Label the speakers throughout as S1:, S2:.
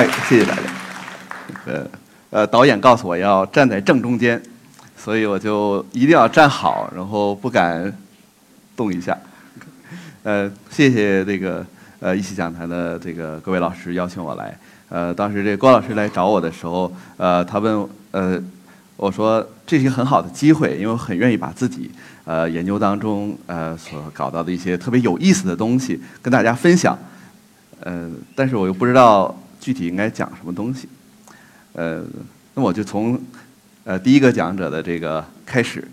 S1: 哎，谢谢大家。呃呃，导演告诉我要站在正中间，所以我就一定要站好，然后不敢动一下。呃，谢谢这个呃一起讲坛的这个各位老师邀请我来。呃，当时这郭老师来找我的时候，呃，他问呃我说这是一个很好的机会，因为我很愿意把自己呃研究当中呃所搞到的一些特别有意思的东西跟大家分享。呃，但是我又不知道具体应该讲什么东西。呃，那我就从呃第一个讲者的这个开始。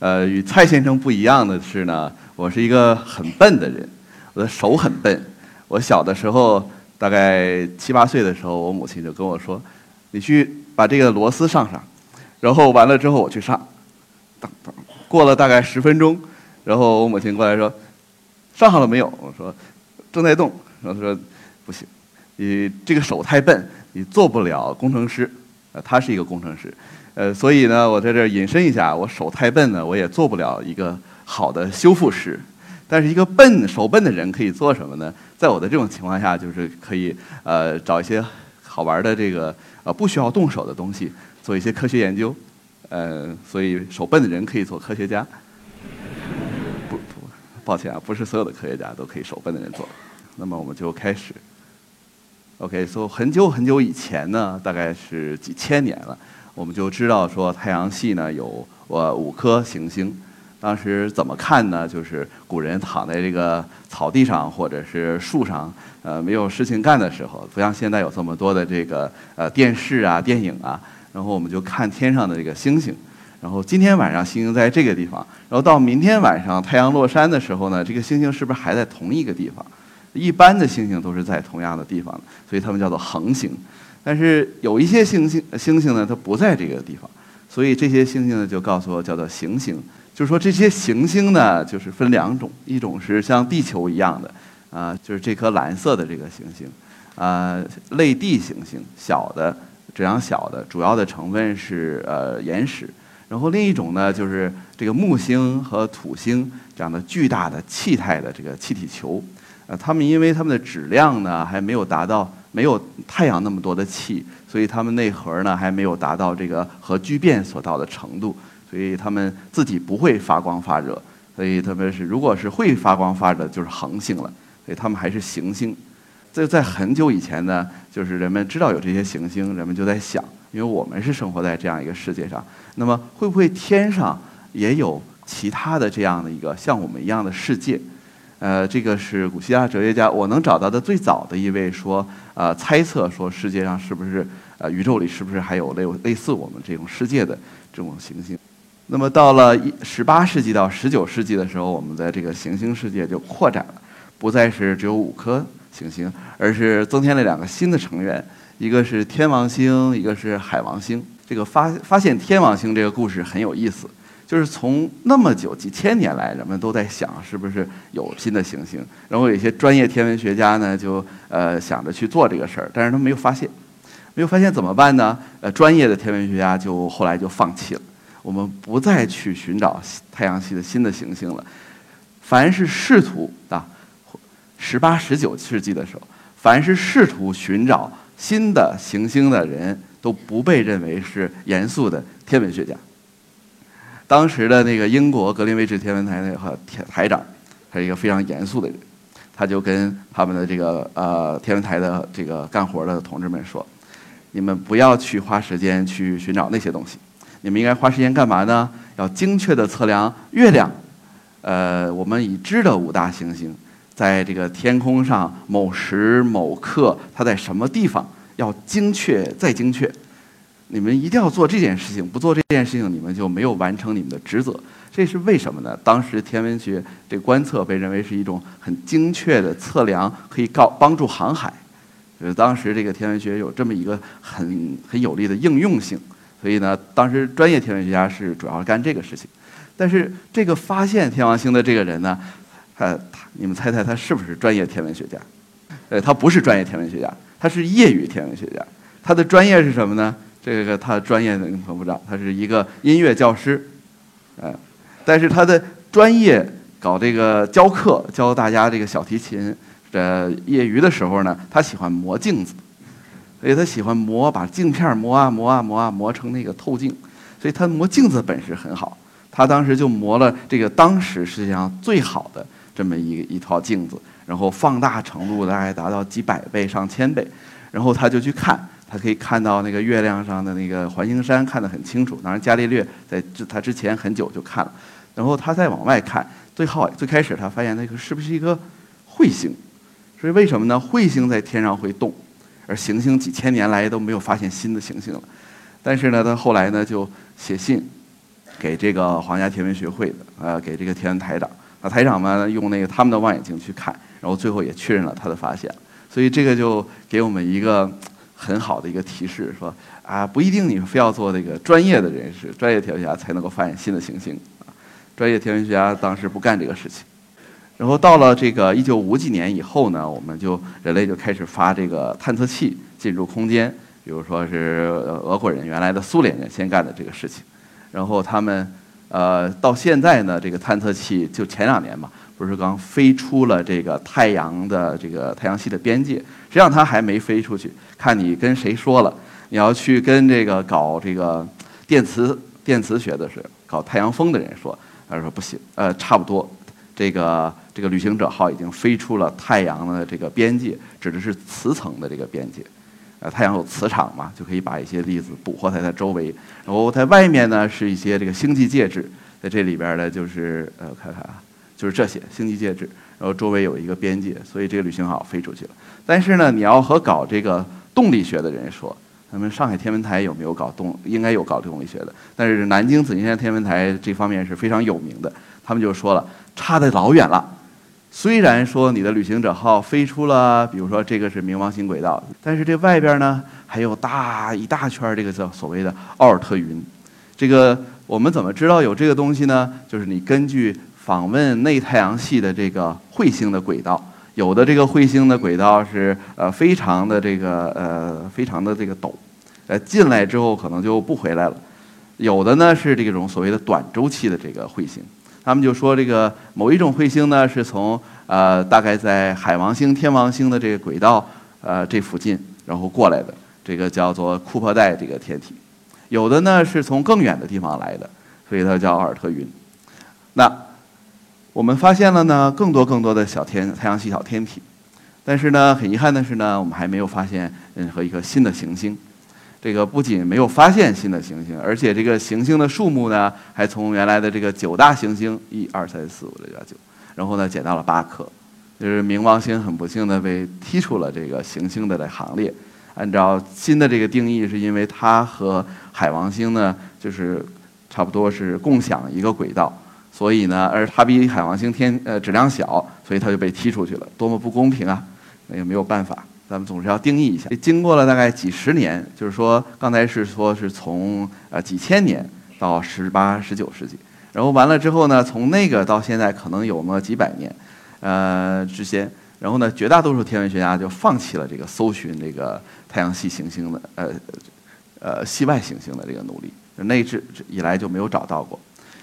S1: 呃，与蔡先生不一样的是呢，我是一个很笨的人，我的手很笨。我小的时候，大概七八岁的时候，我母亲就跟我说：“你去把这个螺丝上上。”然后完了之后，我去上。当当，过了大概十分钟，然后我母亲过来说：“上好了没有？”我说：“正在动。”然后她说：“不行，你这个手太笨，你做不了工程师。”呃，他是一个工程师。呃，所以呢，我在这儿引申一下，我手太笨呢，我也做不了一个好的修复师。但是一个笨手笨的人可以做什么呢？在我的这种情况下，就是可以呃找一些好玩的这个呃不需要动手的东西，做一些科学研究。呃，所以手笨的人可以做科学家。不不，抱歉啊，不是所有的科学家都可以手笨的人做。那么我们就开始。OK，所以很久很久以前呢，大概是几千年了。我们就知道说太阳系呢有呃五颗行星，当时怎么看呢？就是古人躺在这个草地上或者是树上，呃没有事情干的时候，不像现在有这么多的这个呃电视啊、电影啊，然后我们就看天上的这个星星。然后今天晚上星星在这个地方，然后到明天晚上太阳落山的时候呢，这个星星是不是还在同一个地方？一般的星星都是在同样的地方，所以它们叫做恒星。但是有一些星星星星呢，它不在这个地方，所以这些星星呢就告诉我叫做行星。就是说这些行星呢，就是分两种，一种是像地球一样的，啊，就是这颗蓝色的这个行星，啊，类地行星，小的这样小的，主要的成分是呃岩石。然后另一种呢，就是这个木星和土星这样的巨大的气态的这个气体球，呃，它们因为它们的质量呢还没有达到。没有太阳那么多的气，所以它们内核呢还没有达到这个核聚变所到的程度，所以它们自己不会发光发热。所以特别是如果是会发光发热，就是恒星了。所以它们还是行星。在在很久以前呢，就是人们知道有这些行星，人们就在想，因为我们是生活在这样一个世界上，那么会不会天上也有其他的这样的一个像我们一样的世界？呃，这个是古希腊哲学家，我能找到的最早的一位说，呃，猜测说世界上是不是，呃，宇宙里是不是还有类类似我们这种世界的这种行星？那么到了一十八世纪到十九世纪的时候，我们的这个行星世界就扩展了，不再是只有五颗行星，而是增添了两个新的成员，一个是天王星，一个是海王星。这个发发现天王星这个故事很有意思。就是从那么久几千年来，人们都在想是不是有新的行星，然后有一些专业天文学家呢，就呃想着去做这个事儿，但是他没有发现，没有发现怎么办呢？呃，专业的天文学家就后来就放弃了，我们不再去寻找太阳系的新的行星了。凡是试图啊，十八十九世纪的时候，凡是试图寻找新的行星的人，都不被认为是严肃的天文学家。当时的那个英国格林威治天文台那个台台长，他是一个非常严肃的人，他就跟他们的这个呃天文台的这个干活的同志们说：“你们不要去花时间去寻找那些东西，你们应该花时间干嘛呢？要精确的测量月亮，呃，我们已知的五大行星在这个天空上某时某刻它在什么地方，要精确再精确。”你们一定要做这件事情，不做这件事情，你们就没有完成你们的职责。这是为什么呢？当时天文学这观测被认为是一种很精确的测量，可以告帮助航海。就是当时这个天文学有这么一个很很有力的应用性。所以呢，当时专业天文学家是主要干这个事情。但是这个发现天王星的这个人呢，他他，你们猜猜他是不是专业天文学家？呃，他不是专业天文学家，他是业余天文学家。他的专业是什么呢？这个他专业的可不知道，他是一个音乐教师，呃，但是他的专业搞这个教课，教大家这个小提琴，的，业余的时候呢，他喜欢磨镜子，所以他喜欢磨，把镜片磨啊磨啊磨啊磨成那个透镜，所以他磨镜子本事很好。他当时就磨了这个当时世界上最好的这么一一套镜子，然后放大程度大概达到几百倍、上千倍，然后他就去看，他可以看到那个月亮上的那个环形山看得很清楚。当然，伽利略在他之前很久就看了，然后他再往外看，最后最开始他发现那个是不是一个彗星？所以为什么呢？彗星在天上会动。而行星几千年来都没有发现新的行星了，但是呢，他后来呢就写信给这个皇家天文学会的，呃，给这个天文台长，那台长们用那个他们的望远镜去看，然后最后也确认了他的发现，所以这个就给我们一个很好的一个提示，说啊，不一定你非要做那个专业的人士、专业天文学家才能够发现新的行星，啊，专业天文学家当时不干这个事情。然后到了这个一九五几年以后呢，我们就人类就开始发这个探测器进入空间，比如说是俄国人原来的苏联人先干的这个事情，然后他们呃到现在呢，这个探测器就前两年嘛，不是刚飞出了这个太阳的这个太阳系的边界，实际上它还没飞出去，看你跟谁说了，你要去跟这个搞这个电磁电磁学的是搞太阳风的人说，他说不行，呃差不多。这个这个旅行者号已经飞出了太阳的这个边界，指的是磁层的这个边界。呃，太阳有磁场嘛，就可以把一些粒子捕获在它周围。然后在外面呢是一些这个星际介质，在这里边呢就是呃，看看啊，就是这些星际介质。然后周围有一个边界，所以这个旅行号飞出去了。但是呢，你要和搞这个动力学的人说，咱们上海天文台有没有搞动？应该有搞动力学的。但是南京紫金山天文台这方面是非常有名的，他们就说了。差得老远了，虽然说你的旅行者号飞出了，比如说这个是冥王星轨道，但是这外边呢还有大一大圈这个叫所谓的奥尔特云。这个我们怎么知道有这个东西呢？就是你根据访问内太阳系的这个彗星的轨道，有的这个彗星的轨道是呃非常的这个呃非常的这个陡，呃进来之后可能就不回来了，有的呢是这种所谓的短周期的这个彗星。他们就说，这个某一种彗星呢，是从呃大概在海王星、天王星的这个轨道呃这附近，然后过来的，这个叫做库珀带这个天体；有的呢是从更远的地方来的，所以它叫奥尔特云。那我们发现了呢更多更多的小天太阳系小天体，但是呢很遗憾的是呢，我们还没有发现任何一颗新的行星。这个不仅没有发现新的行星，而且这个行星的数目呢，还从原来的这个九大行星一二三四五六七八九，然后呢减到了八颗，就是冥王星很不幸的被踢出了这个行星的行列。按照新的这个定义，是因为它和海王星呢，就是差不多是共享一个轨道，所以呢，而它比海王星天呃质量小，所以它就被踢出去了，多么不公平啊！那也没有办法。咱们总是要定义一下。经过了大概几十年，就是说，刚才是说是从呃几千年到十八、十九世纪，然后完了之后呢，从那个到现在可能有么几百年，呃之间，然后呢，绝大多数天文学家就放弃了这个搜寻这个太阳系行星的呃呃系外行星的这个努力，那一直以来就没有找到过。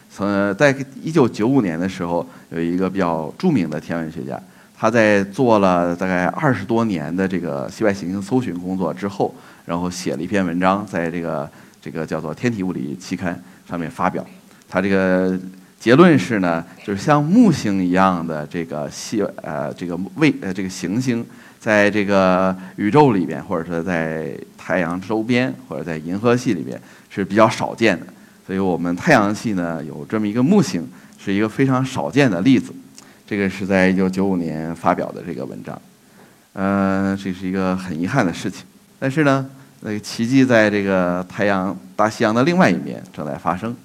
S1: 从在一九九五年的时候，有一个比较著名的天文学家。他在做了大概二十多年的这个系外行星搜寻工作之后，然后写了一篇文章，在这个这个叫做《天体物理》期刊上面发表。他这个结论是呢，就是像木星一样的这个系呃这个卫呃这个行星，在这个宇宙里边，或者说在太阳周边，或者在银河系里边是比较少见的。所以我们太阳系呢有这么一个木星，是一个非常少见的例子。这个是在一九九五年发表的这个文章，呃，这是一个很遗憾的事情。但是呢，那个奇迹在这个太阳大西洋的另外一面正在发生，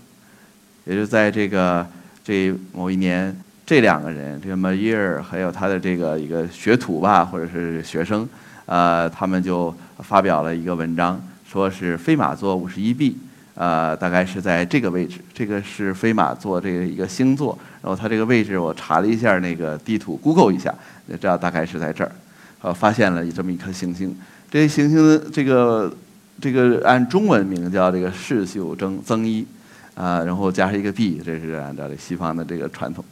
S1: 也就在这个这某一年，这两个人，这个 m a y e r 还有他的这个一个学徒吧，或者是学生，呃，他们就发表了一个文章，说是飞马座五十一 b。呃，大概是在这个位置，这个是飞马座这个一个星座，然后它这个位置我查了一下那个地图，Google 一下，知道大概是在这儿，呃，发现了这么一颗行星。这行星这个这个按中文名叫这个世秀增增一，啊，然后加上一个 B，这是按照这西方的这个传统，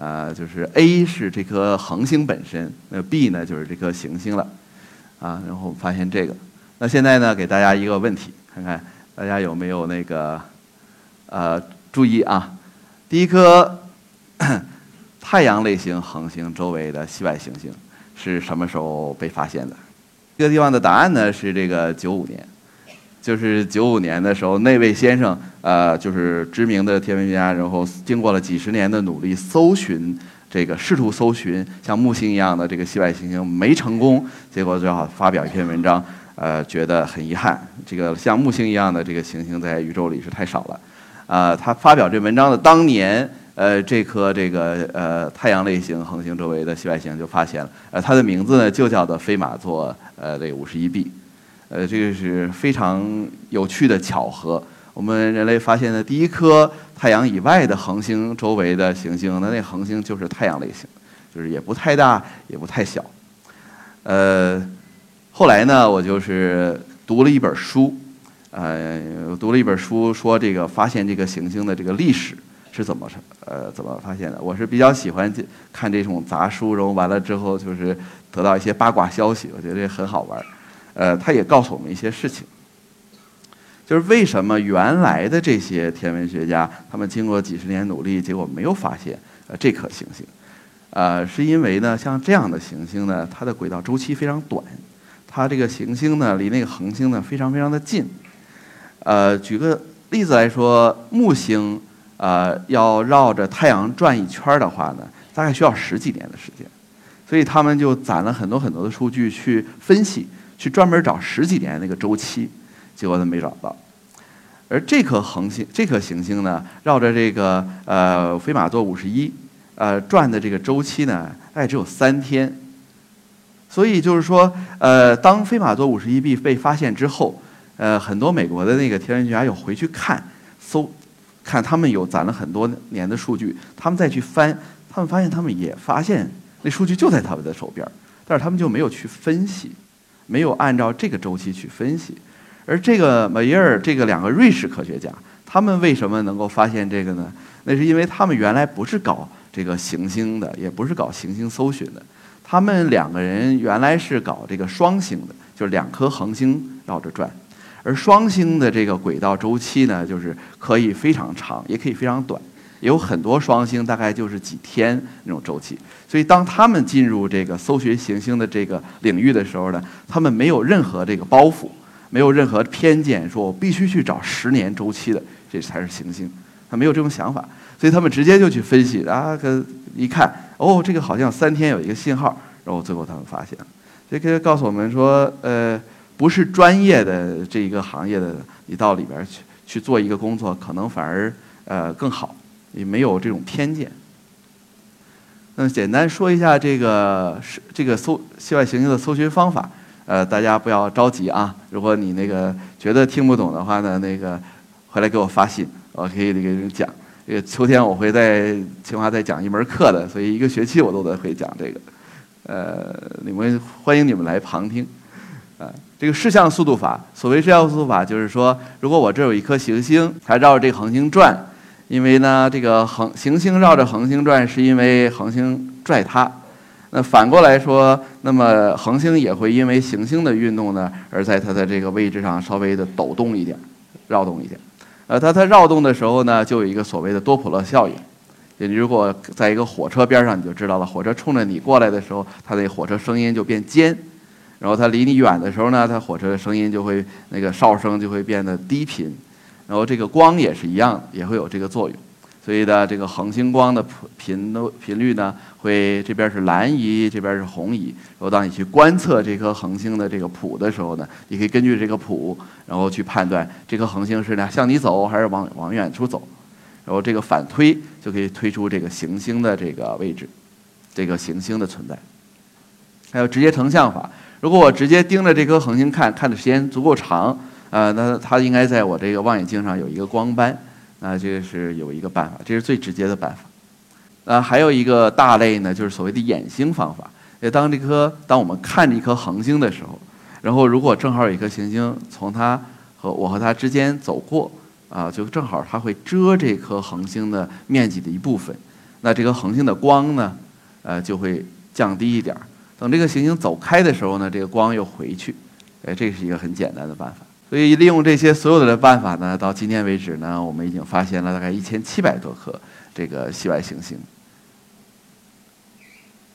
S1: 啊，就是 A 是这颗恒星本身，那 B 呢就是这颗行星了，啊，然后发现这个。那现在呢，给大家一个问题，看看大家有没有那个呃注意啊？第一颗 太阳类型恒星周围的系外行星是什么时候被发现的？这个地方的答案呢是这个九五年，就是九五年的时候，那位先生呃就是知名的天文学家，然后经过了几十年的努力搜寻。这个试图搜寻像木星一样的这个系外行星没成功，结果最好发表一篇文章，呃，觉得很遗憾。这个像木星一样的这个行星在宇宙里是太少了，啊，他发表这文章的当年，呃，这颗这个呃太阳类型恒星周围的系外行星就发现了，呃，它的名字呢就叫做飞马座呃这五十一 b，呃，这个是非常有趣的巧合。我们人类发现的第一颗太阳以外的恒星周围的行星，那那恒星就是太阳类型，就是也不太大，也不太小。呃，后来呢，我就是读了一本书，呃，读了一本书，说这个发现这个行星的这个历史是怎么呃怎么发现的。我是比较喜欢看这种杂书，然后完了之后就是得到一些八卦消息，我觉得很好玩。呃，他也告诉我们一些事情。就是为什么原来的这些天文学家，他们经过几十年努力，结果没有发现呃这颗行星，呃，是因为呢，像这样的行星呢，它的轨道周期非常短，它这个行星呢离那个恒星呢非常非常的近，呃，举个例子来说，木星呃要绕着太阳转一圈的话呢，大概需要十几年的时间，所以他们就攒了很多很多的数据去分析，去专门找十几年那个周期。结果都没找到，而这颗恒星、这颗行星呢，绕着这个呃飞马座五十一，呃转的这个周期呢，大概只有三天。所以就是说，呃，当飞马座五十一 b 被发现之后，呃，很多美国的那个天文学家又回去看，搜，看他们有攒了很多年的数据，他们再去翻，他们发现他们也发现那数据就在他们的手边但是他们就没有去分析，没有按照这个周期去分析。而这个马耶尔这个两个瑞士科学家，他们为什么能够发现这个呢？那是因为他们原来不是搞这个行星的，也不是搞行星搜寻的，他们两个人原来是搞这个双星的，就是两颗恒星绕着转。而双星的这个轨道周期呢，就是可以非常长，也可以非常短，有很多双星大概就是几天那种周期。所以当他们进入这个搜寻行星的这个领域的时候呢，他们没有任何这个包袱。没有任何偏见，说我必须去找十年周期的，这才是行星。他没有这种想法，所以他们直接就去分析啊，一看，哦，这个好像三天有一个信号，然后最后他们发现了。这个告诉我们说，呃，不是专业的这一个行业的，你到里边去去做一个工作，可能反而呃更好，也没有这种偏见。那简单说一下这个是这个搜系外行星的搜寻方法。呃，大家不要着急啊！如果你那个觉得听不懂的话呢，那个回来给我发信，我可以给你讲。这个秋天我会在清华再讲一门课的，所以一个学期我都得会讲这个。呃，你们欢迎你们来旁听。啊，这个视向速度法，所谓视向速度法，就是说，如果我这有一颗行星，它绕着这个恒星转，因为呢，这个恒行星绕着恒星转，是因为恒星拽它。那反过来说，那么恒星也会因为行星的运动呢，而在它的这个位置上稍微的抖动一点，绕动一点。呃，它它绕动的时候呢，就有一个所谓的多普勒效应。你如果在一个火车边上，你就知道了，火车冲着你过来的时候，它那火车声音就变尖；然后它离你远的时候呢，它火车的声音就会那个哨声就会变得低频。然后这个光也是一样，也会有这个作用。所以呢，这个恒星光的频的频率呢，会这边是蓝移，这边是红移。然后当你去观测这颗恒星的这个谱的时候呢，你可以根据这个谱，然后去判断这颗恒星是呢向你走还是往往远处走。然后这个反推就可以推出这个行星的这个位置，这个行星的存在。还有直接成像法，如果我直接盯着这颗恒星看，看的时间足够长，呃，那它应该在我这个望远镜上有一个光斑。那这个是有一个办法，这是最直接的办法。呃，还有一个大类呢，就是所谓的掩星方法。当这颗当我们看着一颗恒星的时候，然后如果正好有一颗行星从它和我和它之间走过，啊，就正好它会遮这颗恒星的面积的一部分，那这颗恒星的光呢，呃，就会降低一点儿。等这个行星走开的时候呢，这个光又回去，哎，这是一个很简单的办法。所以利用这些所有的办法呢，到今天为止呢，我们已经发现了大概一千七百多颗这个系外行星。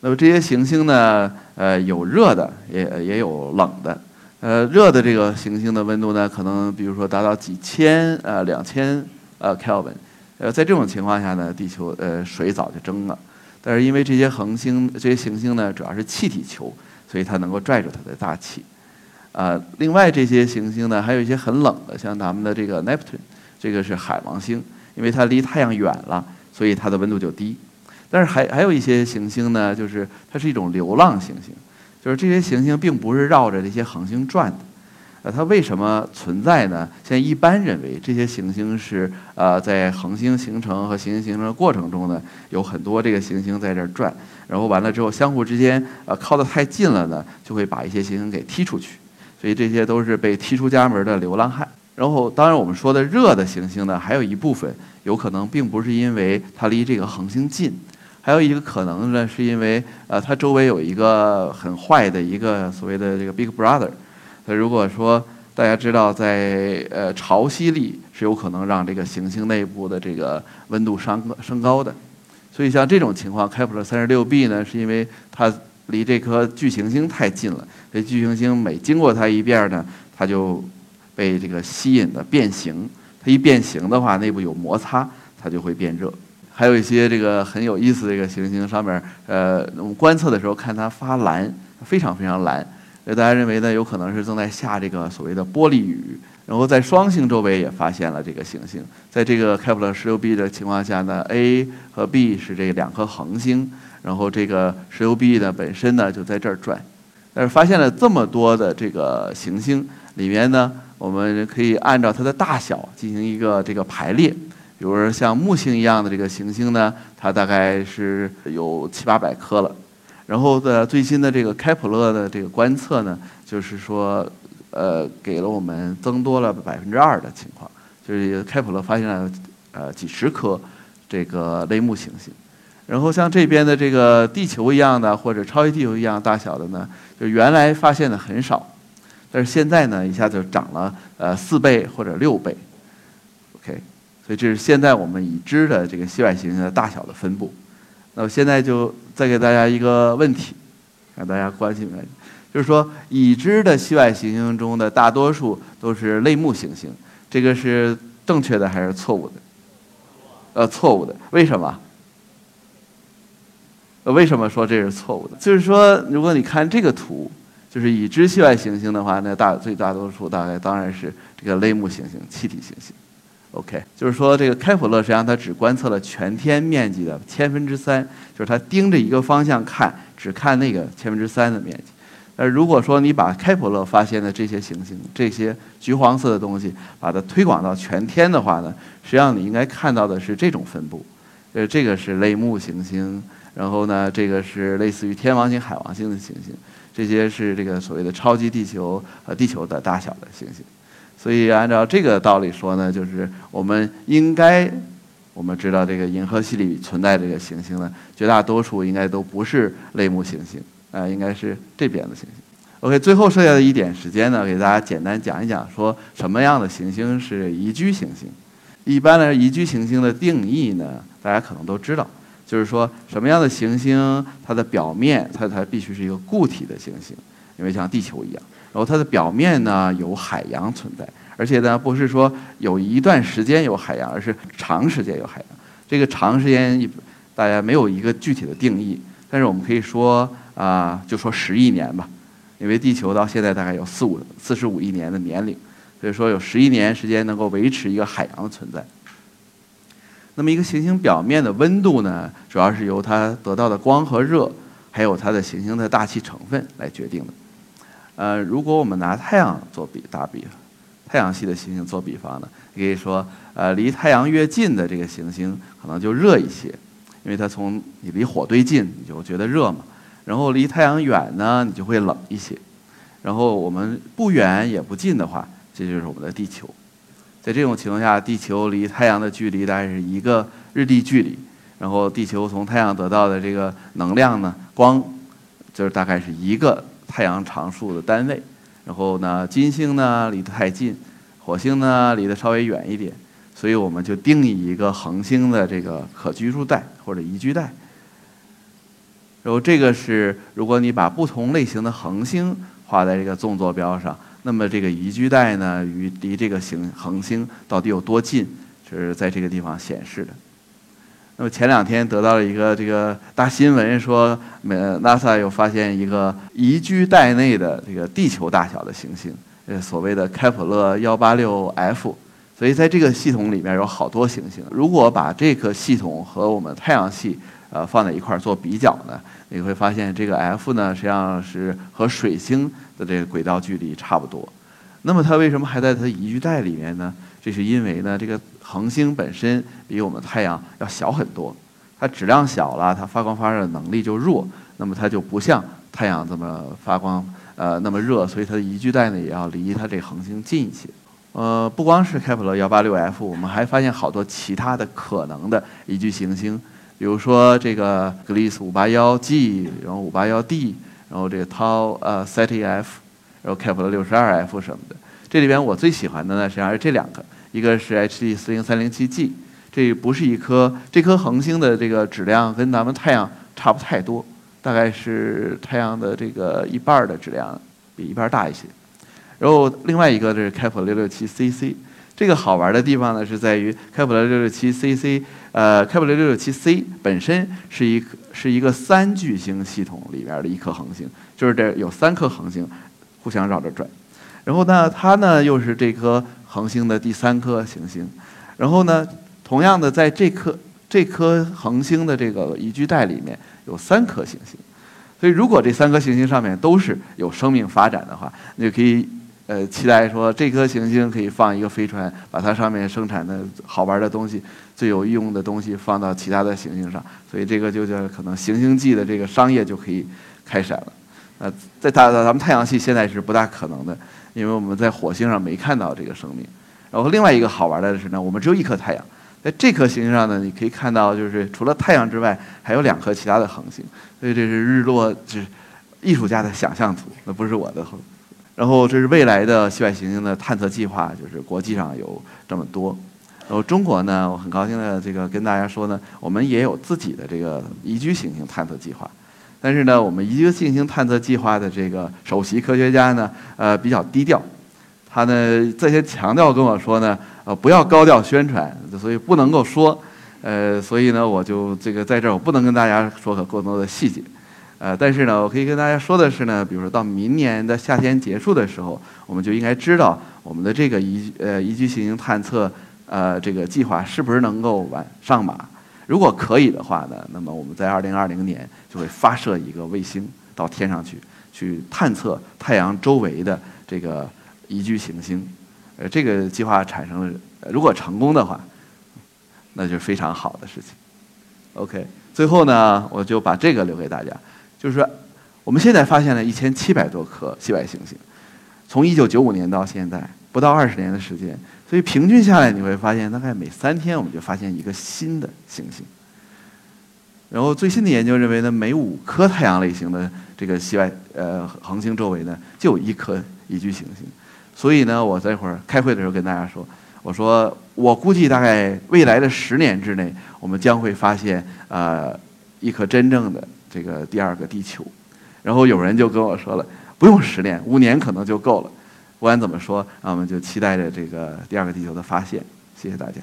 S1: 那么这些行星呢，呃，有热的，也也有冷的。呃，热的这个行星的温度呢，可能比如说达到几千呃两千呃 Kelvin。呃，在这种情况下呢，地球呃水早就蒸了。但是因为这些恒星、这些行星呢，主要是气体球，所以它能够拽住它的大气。啊，另外这些行星呢，还有一些很冷的，像咱们的这个 Neptune，这个是海王星，因为它离太阳远了，所以它的温度就低。但是还还有一些行星呢，就是它是一种流浪行星，就是这些行星并不是绕着这些恒星转的。呃，它为什么存在呢？现在一般认为这些行星是呃在恒星形成和行星形成的过程中呢，有很多这个行星在这儿转，然后完了之后相互之间呃靠得太近了呢，就会把一些行星给踢出去。所以这些都是被踢出家门的流浪汉。然后，当然我们说的热的行星呢，还有一部分有可能并不是因为它离这个恒星近，还有一个可能呢，是因为呃它周围有一个很坏的一个所谓的这个 Big Brother。那如果说大家知道，在呃潮汐力是有可能让这个行星内部的这个温度升升高的，所以像这种情况，开普勒三十六 b 呢，是因为它。离这颗巨行星太近了，这巨行星每经过它一遍呢，它就被这个吸引的变形。它一变形的话，内部有摩擦，它就会变热。还有一些这个很有意思的这个行星上面，呃，我们观测的时候看它发蓝，非常非常蓝。大家认为呢，有可能是正在下这个所谓的玻璃雨。然后在双星周围也发现了这个行星。在这个开普勒十六 b 的情况下呢，A 和 B 是这两颗恒星。然后这个石油币呢本身呢就在这儿转，但是发现了这么多的这个行星里面呢，我们可以按照它的大小进行一个这个排列。比如说像木星一样的这个行星呢，它大概是有七八百颗了。然后的最新的这个开普勒的这个观测呢，就是说，呃，给了我们增多了百分之二的情况，就是开普勒发现了呃几十颗这个类木行星。然后像这边的这个地球一样的，或者超级地球一样大小的呢，就原来发现的很少，但是现在呢，一下就涨了呃四倍或者六倍，OK，所以这是现在我们已知的这个系外行星的大小的分布。那我现在就再给大家一个问题，让大家关心关心，就是说已知的系外行星中的大多数都是类木行星，这个是正确的还是错误的？呃，错误的，为什么？为什么说这是错误的？就是说，如果你看这个图，就是已知系外行星的话，那大最大多数大概当然是这个类木行星、气体行星。OK，就是说这个开普勒实际上它只观测了全天面积的千分之三，就是它盯着一个方向看，只看那个千分之三的面积。那，如果说你把开普勒发现的这些行星、这些橘黄色的东西，把它推广到全天的话呢，实际上你应该看到的是这种分布。呃，这个是类木行星。然后呢，这个是类似于天王星、海王星的行星，这些是这个所谓的超级地球和地球的大小的行星。所以按照这个道理说呢，就是我们应该，我们知道这个银河系里存在这个行星呢，绝大多数应该都不是类木行星，啊，应该是这边的行星。OK，最后剩下的一点时间呢，给大家简单讲一讲，说什么样的行星是宜居行星。一般来说，宜居行星的定义呢，大家可能都知道。就是说，什么样的行星，它的表面它它必须是一个固体的行星，因为像地球一样。然后它的表面呢有海洋存在，而且呢不是说有一段时间有海洋，而是长时间有海洋。这个长时间大家没有一个具体的定义，但是我们可以说啊，就说十亿年吧，因为地球到现在大概有四五四十五亿年的年龄，所以说有十亿年时间能够维持一个海洋的存在。那么一个行星表面的温度呢，主要是由它得到的光和热，还有它的行星的大气成分来决定的。呃，如果我们拿太阳做比打比，太阳系的行星做比方呢，你可以说，呃，离太阳越近的这个行星可能就热一些，因为它从你离火堆近，你就觉得热嘛。然后离太阳远呢，你就会冷一些。然后我们不远也不近的话，这就是我们的地球。在这种情况下，地球离太阳的距离大概是一个日地距离，然后地球从太阳得到的这个能量呢，光，就是大概是一个太阳常数的单位，然后呢，金星呢离得太近，火星呢离得稍微远一点，所以我们就定义一个恒星的这个可居住带或者宜居带。然后这个是，如果你把不同类型的恒星画在这个纵坐标上，那么这个宜居带呢，与离这个行恒星到底有多近，是在这个地方显示的。那么前两天得到了一个这个大新闻，说美 NASA 又发现一个宜居带内的这个地球大小的行星，呃，所谓的开普勒幺八六 F。所以在这个系统里面有好多行星。如果把这个系统和我们太阳系呃放在一块儿做比较呢？你会发现，这个 F 呢，实际上是和水星的这个轨道距离差不多。那么它为什么还在它宜居带里面呢？这是因为呢，这个恒星本身比我们太阳要小很多，它质量小了，它发光发热的能力就弱，那么它就不像太阳这么发光呃那么热，所以它的宜居带呢也要离它这恒星近一些。呃，不光是开普勒幺八六 F，我们还发现好多其他的可能的宜居行星。比如说这个格里斯五八幺 G，然后五八幺 D，然后这个 Tau 呃 Ceti F，然后开普勒六十二 F 什么的。这里边我最喜欢的呢，实际上是这两个，一个是 HD 四零三零七 G，这不是一颗这颗恒星的这个质量跟咱们太阳差不太多，大概是太阳的这个一半的质量，比一半大一些。然后另外一个是开普勒六六七 CC。这个好玩的地方呢，是在于开普勒六六七 CC，呃，开普勒六六七 C 本身是一是一个三巨星系统里边的一颗恒星，就是这有三颗恒星互相绕着转，然后呢，它呢又是这颗恒星的第三颗行星，然后呢，同样的在这颗这颗恒星的这个宜居带里面有三颗行星，所以如果这三颗行星上面都是有生命发展的话，你就可以。呃，期待说这颗行星可以放一个飞船，把它上面生产的好玩的东西、最有用的东西放到其他的行星上，所以这个就叫可能行星际的这个商业就可以开展了。呃，在大咱们太阳系现在是不大可能的，因为我们在火星上没看到这个生命。然后另外一个好玩的是呢，我们只有一颗太阳，在这颗行星上呢，你可以看到就是除了太阳之外，还有两颗其他的恒星，所以这是日落，就是艺术家的想象图，那不是我的。然后这是未来的系外行星的探测计划，就是国际上有这么多。然后中国呢，我很高兴的这个跟大家说呢，我们也有自己的这个宜居行星探测计划。但是呢，我们宜居行星探测计划的这个首席科学家呢，呃，比较低调。他呢这些强调跟我说呢，呃，不要高调宣传，所以不能够说。呃，所以呢，我就这个在这儿我不能跟大家说更多的细节。呃，但是呢，我可以跟大家说的是呢，比如说到明年的夏天结束的时候，我们就应该知道我们的这个宜呃宜居行星探测呃这个计划是不是能够完上马。如果可以的话呢，那么我们在二零二零年就会发射一个卫星到天上去，去探测太阳周围的这个宜居行星。呃，这个计划产生了，如果成功的话，那就是非常好的事情。OK，最后呢，我就把这个留给大家。就是说，我们现在发现了一千七百多颗系外行星，从一九九五年到现在不到二十年的时间，所以平均下来你会发现，大概每三天我们就发现一个新的行星。然后最新的研究认为呢，每五颗太阳类型的这个系外呃恒星周围呢，就有一颗宜居行星。所以呢，我这会儿开会的时候跟大家说，我说我估计大概未来的十年之内，我们将会发现呃一颗真正的。这个第二个地球，然后有人就跟我说了，不用十年，五年可能就够了。不管怎么说，那我们就期待着这个第二个地球的发现。谢谢大家。